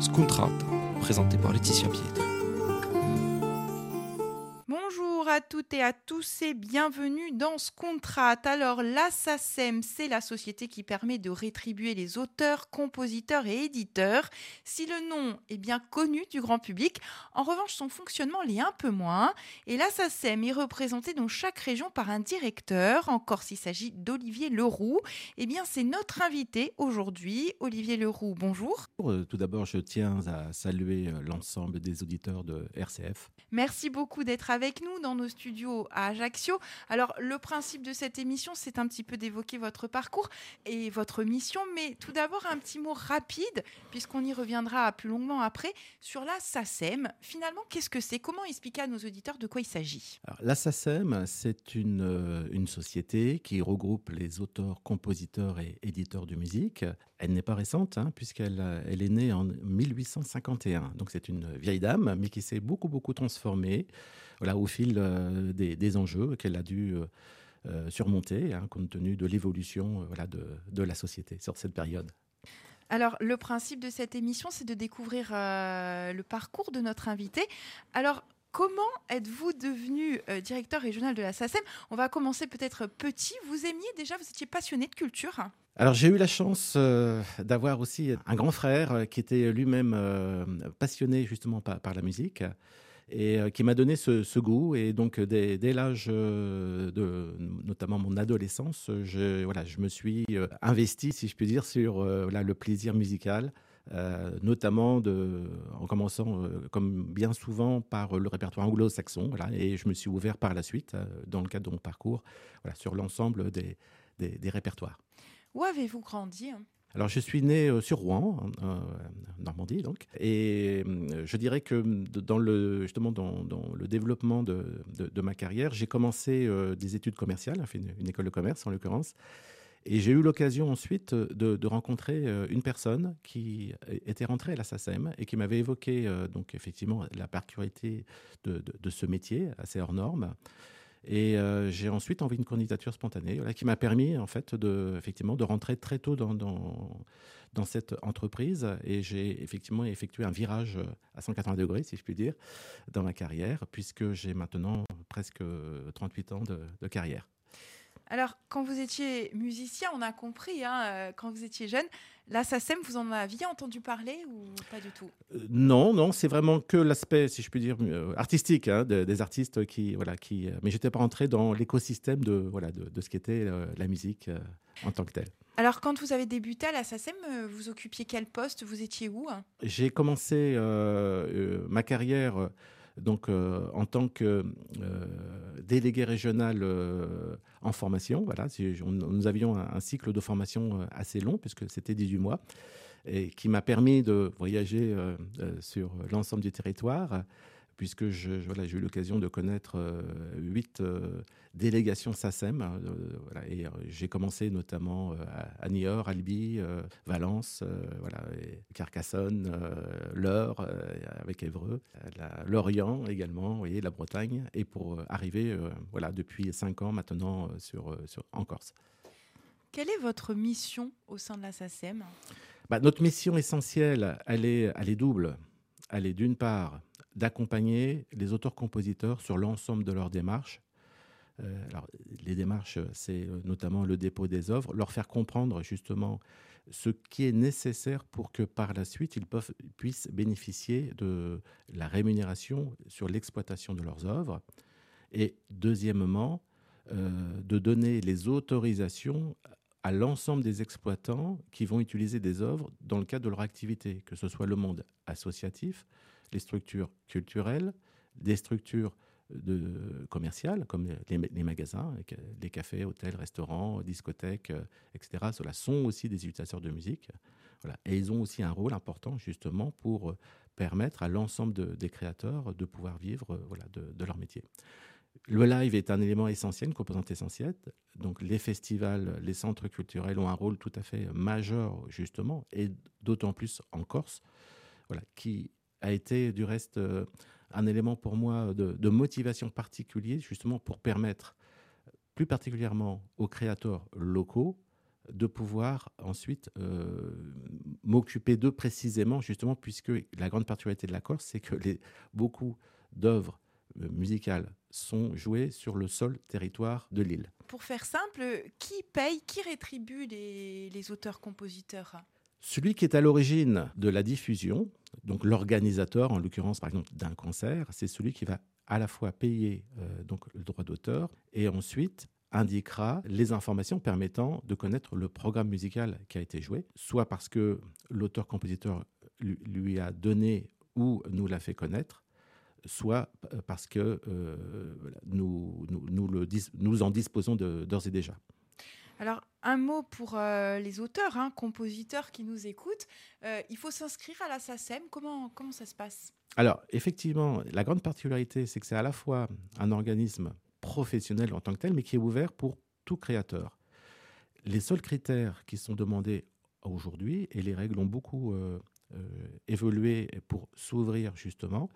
Scontrata, présenté par Laetitia Pietri. À toutes et à tous et bienvenue dans ce contrat. Alors la SACEM, c'est la société qui permet de rétribuer les auteurs, compositeurs et éditeurs. Si le nom est bien connu du grand public, en revanche son fonctionnement l'est un peu moins. Et la SACEM est représentée dans chaque région par un directeur. Encore s'il s'agit d'Olivier Leroux. Eh bien c'est notre invité aujourd'hui. Olivier Leroux, bonjour. Euh, tout d'abord, je tiens à saluer euh, l'ensemble des auditeurs de RCF. Merci beaucoup d'être avec nous dans nos studios à Ajaccio. Alors, le principe de cette émission, c'est un petit peu d'évoquer votre parcours et votre mission, mais tout d'abord, un petit mot rapide, puisqu'on y reviendra plus longuement après, sur la SACEM. Finalement, qu'est-ce que c'est? Comment expliquer à nos auditeurs de quoi il s'agit? La SACEM, c'est une, euh, une société qui regroupe les auteurs, compositeurs et éditeurs de musique. Elle n'est pas récente, hein, puisqu'elle elle est née en 1851. Donc, c'est une vieille dame, mais qui s'est beaucoup, beaucoup transformée au fil euh, des, enjeux qu'elle a dû euh, euh, surmonter, hein, compte tenu de l'évolution de, la société sur cette période. Alors, le principe de cette émission, c'est de découvrir le parcours de notre invité. Alors, comment êtes-vous devenu directeur régional de la SACEM On va commencer peut-être petit. Vous aimiez déjà, vous étiez passionné de culture? Alors j'ai eu la chance d'avoir aussi un grand frère qui était lui-même passionné justement par la musique et euh, qui m'a donné ce, goût. Et donc, dès, l'âge euh, de notamment mon adolescence, je, voilà, je me suis euh, investi, si je puis dire, sur le plaisir musical. Notamment de, en commençant, comme bien souvent, par le répertoire anglo-saxon. Voilà, et je me suis ouvert par la suite, dans le cadre de mon parcours, voilà, sur l'ensemble des, des, des répertoires. Où avez-vous grandi hein? Alors, je suis né euh, sur Rouen, en Normandie, donc, et euh, je dirais que dans le, justement dans, le développement de, ma carrière, j'ai commencé euh, des études commerciales, fait une, école de commerce en l'occurrence, et j'ai eu l'occasion ensuite de, rencontrer une personne qui était rentrée à la SACEM et qui m'avait évoqué donc effectivement la particularité de, ce métier assez hors norme. Et euh, j'ai ensuite envoyé une candidature spontanée qui m'a permis en fait de, effectivement, de rentrer très tôt dans, cette entreprise. Et j'ai effectivement effectué un virage à 180 degrés, si je puis dire, dans ma carrière, puisque j'ai maintenant presque 38 ans de carrière. Alors, quand vous étiez musicien, on a compris, hein, euh, quand vous étiez jeune, la SACEM, vous en aviez entendu parler ou pas du tout? Euh, Non, non, c'est vraiment que l'aspect, si je puis dire, euh, artistique hein, des artistes qui, voilà, qui. mais j'étais pas rentré dans l'écosystème de, voilà, de, ce qu'était la musique en tant que telle. Alors, quand vous avez débuté à la SACEM, vous occupiez quel poste? Vous étiez où J'ai commencé ma carrière donc euh, en tant que euh, délégué régional euh, en formation, voilà, nous avions un, cycle de formation assez long puisque c'était 18 mois et qui m'a permis de voyager sur l'ensemble du territoire puisque j'ai eu l'occasion de connaître huit délégation SACEM. Hein, voilà, et euh, j'ai commencé notamment euh, à, Niort, Albi, euh, Valence, voilà, Carcassonne, l'Eure avec Évreux, Lorient également, voyez, la Bretagne, et pour arriver voilà, depuis cinq ans maintenant sur, sur, en Corse. Quelle est votre mission au sein de la SACEM bah, Notre mission essentielle, elle est, elle est double. Elle est d'une part d'accompagner les auteurs-compositeurs sur l'ensemble de leur démarche euh, alors, les démarches, c'est euh, notamment le dépôt des œuvres, leur faire comprendre justement ce qui est nécessaire pour que par la suite, ils puissent bénéficier de la rémunération sur l'exploitation de leurs œuvres. Et deuxièmement, euh, de donner les autorisations à l'ensemble des exploitants qui vont utiliser des œuvres dans le cadre de leur activité, que ce soit le monde associatif, les structures culturelles, des structures de commerciales comme les, magasins, les cafés, hôtels, restaurants, discothèques, euh, etc. Cela sont aussi des utilisateurs de musique. Voilà. Et ils ont aussi un rôle important justement pour euh, permettre à l'ensemble des créateurs de pouvoir vivre euh, voilà, de, leur métier. Le live est un élément essentiel, une composante essentielle. Donc les festivals, les centres culturels ont un rôle tout à fait majeur justement, et d'autant plus en Corse, voilà, qui a été du reste un élément pour moi de, motivation particulier, justement pour permettre plus particulièrement aux créateurs locaux de pouvoir ensuite euh, m'occuper d'eux précisément, justement, puisque la grande particularité de la Corse, c'est que les, beaucoup d'œuvres euh, musicales sont jouées sur le seul territoire de l'île. Pour faire simple, qui paye, qui rétribue les, les auteurs-compositeurs? Celui qui est à l'origine de la diffusion, donc l'organisateur, en l'occurrence par exemple d'un concert, c'est celui qui va à la fois payer euh, le droit d'auteur et ensuite indiquera les informations permettant de connaître le programme musical qui a été joué, soit parce que l'auteur-compositeur lui a donné ou nous l'a fait connaître, soit parce que euh, nous, nous en disposons d'ores et déjà. Alors, un mot pour euh, les auteurs, hein, compositeurs qui nous écoutent. Euh, il faut s'inscrire à la SACEM. Comment, ça se passe? Alors, effectivement, la grande particularité, c'est que c'est à la fois un organisme professionnel en tant que tel, mais qui est ouvert pour tout créateur. Les seuls critères qui sont demandés aujourd'hui, et les règles ont beaucoup euh, évolué pour s'ouvrir justement,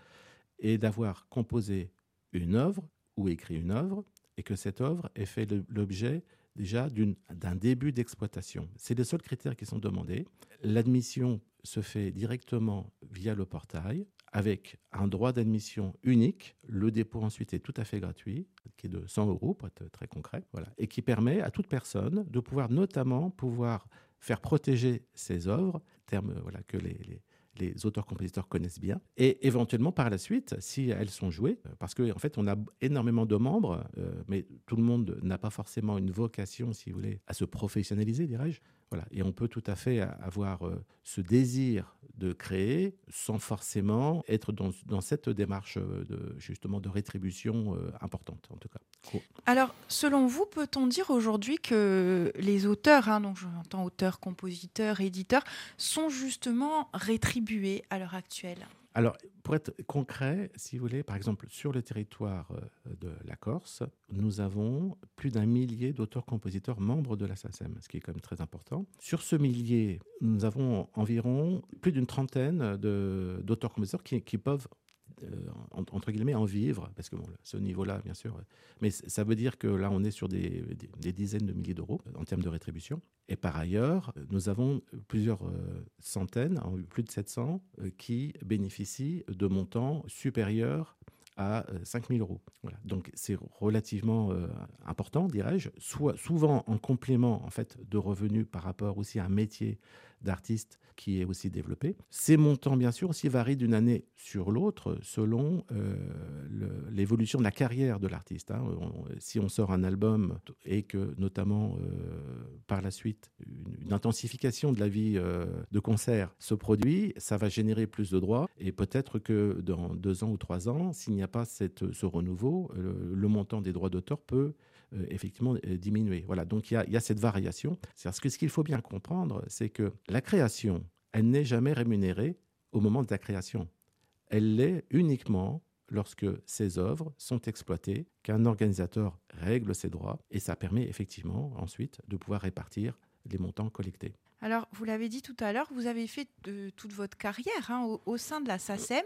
est d'avoir composé une œuvre ou écrit une œuvre, et que cette œuvre ait fait l'objet déjà d'un début d'exploitation. C'est les seuls critères qui sont demandés. L'admission se fait directement via le portail avec un droit d'admission unique. Le dépôt ensuite est tout à fait gratuit, qui est de 100 euros pour être très concret, voilà, et qui permet à toute personne de pouvoir notamment pouvoir faire protéger ses œuvres, terme voilà, que les, les auteurs-compositeurs connaissent bien, et éventuellement par la suite, si elles sont jouées, parce qu'en en fait, on a énormément de membres, euh, mais tout le monde n'a pas forcément une vocation, si vous voulez, à se professionnaliser, dirais-je. Et on peut tout à fait avoir euh, ce désir de créer sans forcément être dans, cette démarche euh, de, justement de rétribution importante, en tout cas. Alors, selon vous, peut-on dire aujourd'hui que les auteurs, hein, donc j'entends auteurs, compositeurs, éditeurs, sont justement rétribués à l'heure actuelle? Alors, pour être concret, si vous voulez, par exemple, sur le territoire euh, de la Corse, nous avons plus d'un millier d'auteurs-compositeurs membres de la SACEM, ce qui est quand même très important. Sur ce millier, nous avons environ plus d'une trentaine d'auteurs-compositeurs qui, qui, peuvent entre guillemets, en vivre, parce que ce niveau-là, bien sûr, mais ça veut dire que là, on est sur des, dizaines de milliers d'euros en termes de rétribution. Et par ailleurs, nous avons plusieurs euh, centaines, plus de 700, euh, qui bénéficient de montants supérieurs à 5 000 euros. Voilà. Donc c'est relativement important, dirais-je, soit souvent en complément en fait de revenus par rapport aussi à un métier d'artistes qui est aussi développé. Ces montants, bien sûr, aussi varient d'une année sur l'autre selon euh, l'évolution de la carrière de l'artiste. Hein. Si on sort un album et que, notamment, euh, par la suite, une, intensification de la vie euh, de concert se produit, ça va générer plus de droits et peut-être que dans deux ans ou trois ans, s'il n'y a pas ce renouveau, le montant des droits d'auteur peut effectivement euh, diminuer. Voilà, donc il y a, cette variation. Parce que ce qu'il faut bien comprendre, c'est que la création, elle n'est jamais rémunérée au moment de la création. Elle l'est uniquement lorsque ces œuvres sont exploitées, qu'un organisateur règle ses droits, et ça permet effectivement ensuite de pouvoir répartir les montants collectés. Alors, vous l'avez dit tout à l'heure, vous avez fait toute votre carrière hein, au, sein de la SACEM.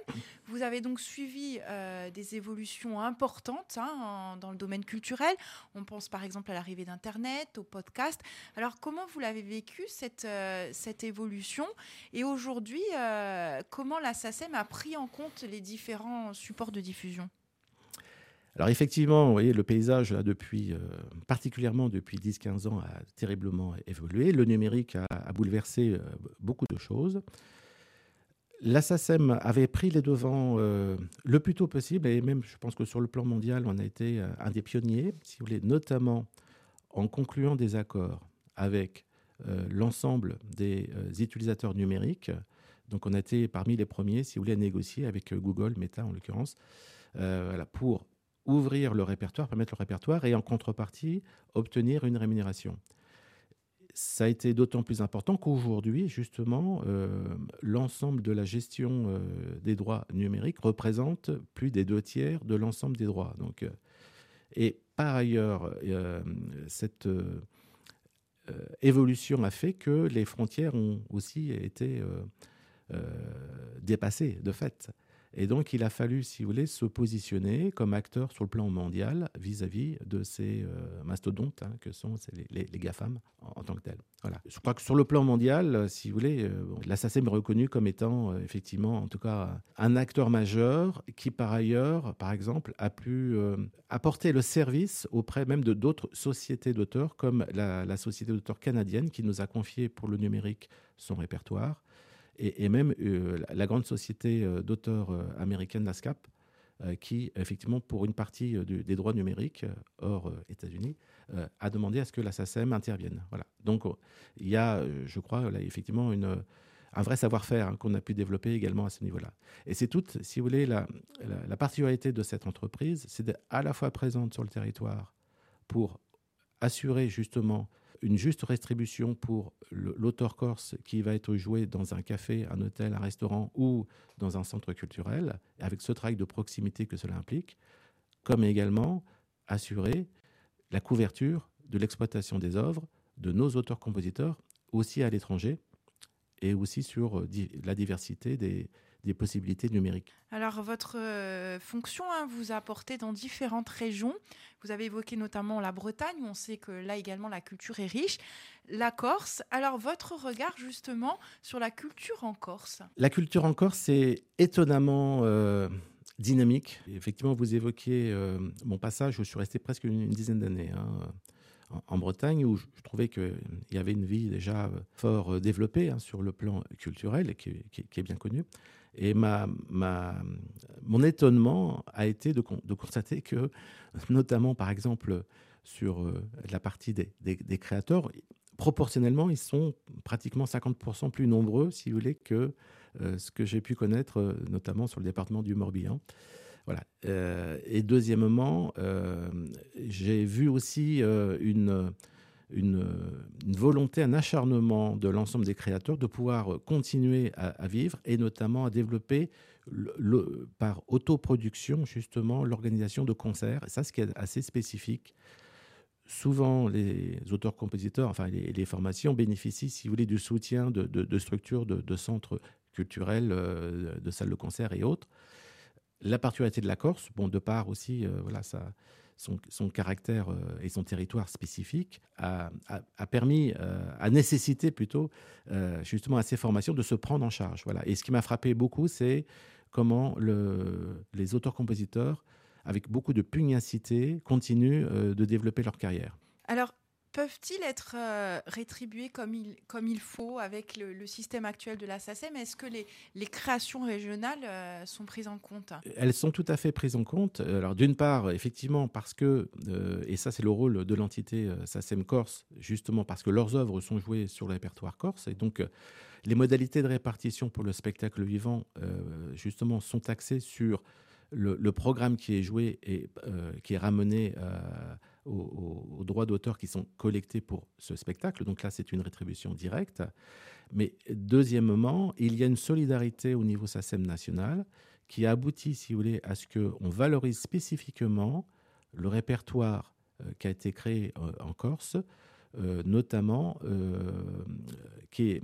Vous avez donc suivi euh, des évolutions importantes hein, dans le domaine culturel. On pense par exemple à l'arrivée d'Internet, au podcast. Alors, comment vous l'avez vécu, cette, euh, cette évolution? Et aujourd'hui, euh, comment la SACEM a pris en compte les différents supports de diffusion? Alors effectivement, vous voyez, le paysage, depuis, euh, particulièrement depuis 10-15 ans, a terriblement évolué. Le numérique a, bouleversé euh, beaucoup de choses. La SACEM avait pris les devants euh, le plus tôt possible, et même je pense que sur le plan mondial, on a été un des pionniers, si vous voulez, notamment en concluant des accords avec l'ensemble des utilisateurs numériques. Donc on a été parmi les premiers, si vous voulez, à négocier avec Google, Meta en l'occurrence, voilà, pour ouvrir le répertoire, permettre le répertoire et en contrepartie obtenir une rémunération. Ça a été d'autant plus important qu'aujourd'hui, justement, euh, l'ensemble de la gestion euh, des droits numériques représente plus des deux tiers de l'ensemble des droits. Donc, euh, et par ailleurs, cette évolution a fait que les frontières ont aussi été dépassées de fait. Et donc, il a fallu, si vous voulez, se positionner comme acteur sur le plan mondial vis-à-vis de ces euh, mastodontes hein, que sont les, GAFAM en, tant que tels. Voilà. Je crois que sur le plan mondial, euh, si vous voulez, euh, la SACEM est reconnue comme étant effectivement, en tout cas, un acteur majeur qui, par ailleurs, par exemple, a pu apporter le service auprès même de d'autres sociétés d'auteurs, comme la société d'auteurs canadienne qui nous a confié pour le numérique son répertoire et, même euh, la grande société euh, d'auteurs euh, américaine, la SCAP, qui, effectivement, pour une partie des droits numériques hors États-Unis, a demandé à ce que la SACEM intervienne. Voilà. Donc, il y a, je crois, là, effectivement, une, un vrai savoir-faire hein, qu'on a pu développer également à ce niveau-là. Et c'est toute, si vous voulez, la, la, particularité de cette entreprise, c'est d'être à la fois présente sur le territoire pour assurer justement une juste rétribution pour l'auteur corse qui va être joué dans un café, un hôtel, un restaurant ou dans un centre culturel, avec ce travail de proximité que cela implique, comme également assurer la couverture de l'exploitation des œuvres de nos auteurs-compositeurs, aussi à l'étranger, et aussi sur euh, la diversité des, des possibilités numériques. Alors, votre euh, fonction, hein, vous a porté dans différentes régions. Vous avez évoqué notamment la Bretagne, où on sait que là également la culture est riche. La Corse. Alors, votre regard justement sur la culture en Corse? La culture en Corse, c'est étonnamment euh, dynamique. Effectivement, vous évoquiez euh, mon passage, je suis resté presque une, dizaine d'années. Hein, en, Bretagne, où je, trouvais qu'il y avait une vie déjà fort développée hein, sur le plan culturel, et qui, qui est bien connue. Et mon étonnement a été de, constater que, notamment par exemple sur euh, la partie des, des, créateurs, proportionnellement, ils sont pratiquement 50% plus nombreux, si vous voulez, que euh, ce que j'ai pu connaître, euh, notamment sur le département du Morbihan. Voilà. et deuxièmement, j'ai vu aussi une une, volonté, un acharnement de l'ensemble des créateurs de pouvoir continuer à, vivre et notamment à développer le, par autoproduction justement l'organisation de concerts. Ça, ce qui est assez spécifique. Souvent, les auteurs-compositeurs, enfin les, formations bénéficient, si vous voulez, du soutien de, structures, de, centres culturels, euh, de salles de concert et autres. La particularité de la Corse, bon, de part aussi, euh, voilà, ça, son, caractère euh, et son territoire spécifique a, permis, euh, a nécessité plutôt euh, justement à ces formations de se prendre en charge. Voilà. Et ce qui m'a frappé beaucoup, c'est comment le, les auteurs-compositeurs, avec beaucoup de pugnacité, continuent de développer leur carrière. Alors, peuvent-ils être euh, rétribués comme il, faut avec le, système actuel de la SACEM Est-ce que les, créations régionales euh, sont prises en compte? Elles sont tout à fait prises en compte. Alors d'une part, effectivement, parce que, euh, et ça c'est le rôle de l'entité SACEM Corse, justement parce que leurs œuvres sont jouées sur le répertoire corse, et donc les modalités de répartition pour le spectacle vivant, justement, sont axées sur le, le, programme qui est joué et qui est ramené aux, droits d'auteur qui sont collectés pour ce spectacle. Donc là, c'est une rétribution directe. Mais deuxièmement, il y a une solidarité au niveau SACEM national qui aboutit, si vous voulez, à ce qu'on valorise spécifiquement le répertoire euh, qui a été créé euh, en Corse, euh, notamment qui est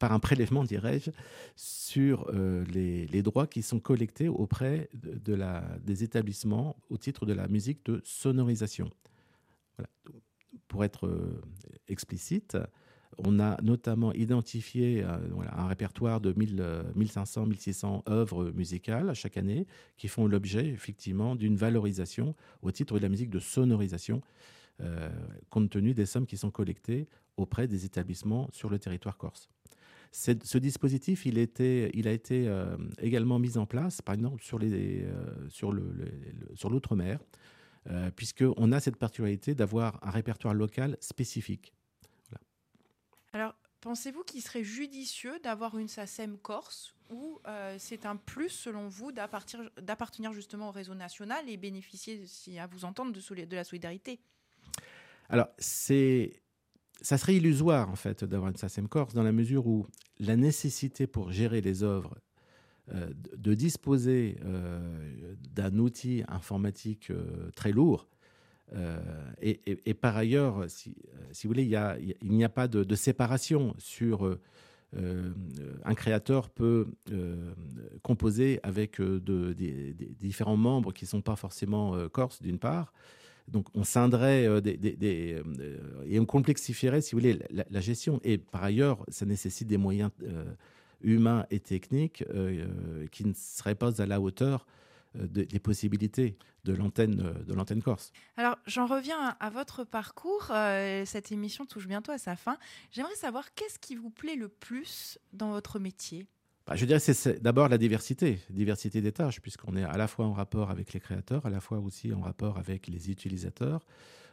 par un prélèvement, dirais-je, sur les, droits qui sont collectés auprès de, la, des établissements au titre de la musique de sonorisation. Pour être explicite, on a notamment identifié un répertoire de 1500, 1600 œuvres musicales chaque année qui font l'objet effectivement d'une valorisation au titre de la musique de sonorisation euh, compte tenu des sommes qui sont collectées auprès des établissements sur le territoire corse. Ce dispositif, il, a été euh, également mis en place, par exemple, sur, euh, l'outre-mer, puisqu'on a cette particularité d'avoir un répertoire local spécifique. Alors, pensez-vous qu'il serait judicieux d'avoir une SACEM corse ou c'est un plus, selon vous, d'appartenir justement au réseau national et bénéficier, si à vous entendre, de la solidarité? Alors, ça serait illusoire, en fait, d'avoir une SACEM Corse, dans la mesure où la nécessité pour gérer les œuvres, euh, de disposer euh, d'un outil informatique euh, très lourd, et, par ailleurs, si, vous voulez, il, n'y a pas de, séparation sur un créateur peut composer avec différents membres qui ne sont pas forcément corses, d'une part. Donc, on scindrait des, et on complexifierait, si vous voulez, la, gestion. Et par ailleurs, ça nécessite des moyens humains et techniques qui ne seraient pas à la hauteur euh, des possibilités de l'antenne euh, de l'antenne corse. Alors j'en reviens à, votre parcours. Euh, cette émission touche bientôt à sa fin. J'aimerais savoir qu'est-ce qui vous plaît le plus dans votre métier? Bah, je dirais c'est d'abord la diversité, diversité des tâches, puisqu'on est à la fois en rapport avec les créateurs, à la fois aussi en rapport avec les utilisateurs.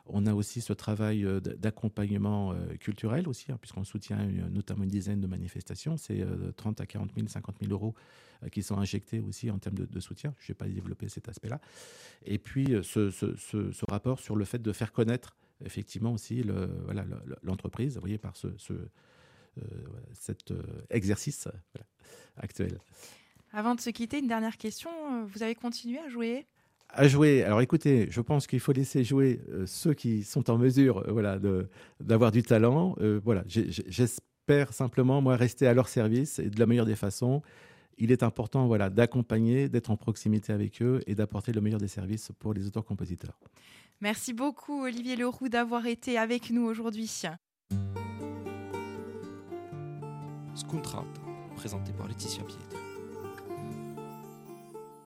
On a aussi ce travail d'accompagnement culturel aussi, hein, puisqu'on soutient notamment une dizaine de manifestations. C'est 30 à 40 000, 50 000 euros euh, qui sont injectés aussi en termes de, soutien. Je ne vais pas développer cet aspect-là. Et puis, euh, ce, rapport sur le fait de faire connaître effectivement aussi l'entreprise, vous voyez, par ce, euh, cet exercice actuel. Avant de se quitter, une dernière question. Vous avez continué à jouer? À jouer. Alors écoutez, je pense qu'il faut laisser jouer ceux qui sont en mesure voilà, d'avoir du talent. voilà, J'espère simplement, moi, rester à leur service et de la meilleure des façons il est important voilà, d'accompagner, d'être en proximité avec eux et d'apporter le meilleur des services pour les auteurs-compositeurs. Merci beaucoup Olivier Leroux d'avoir été avec nous aujourd'hui. Scountrap, présenté par Laetitia Pietre.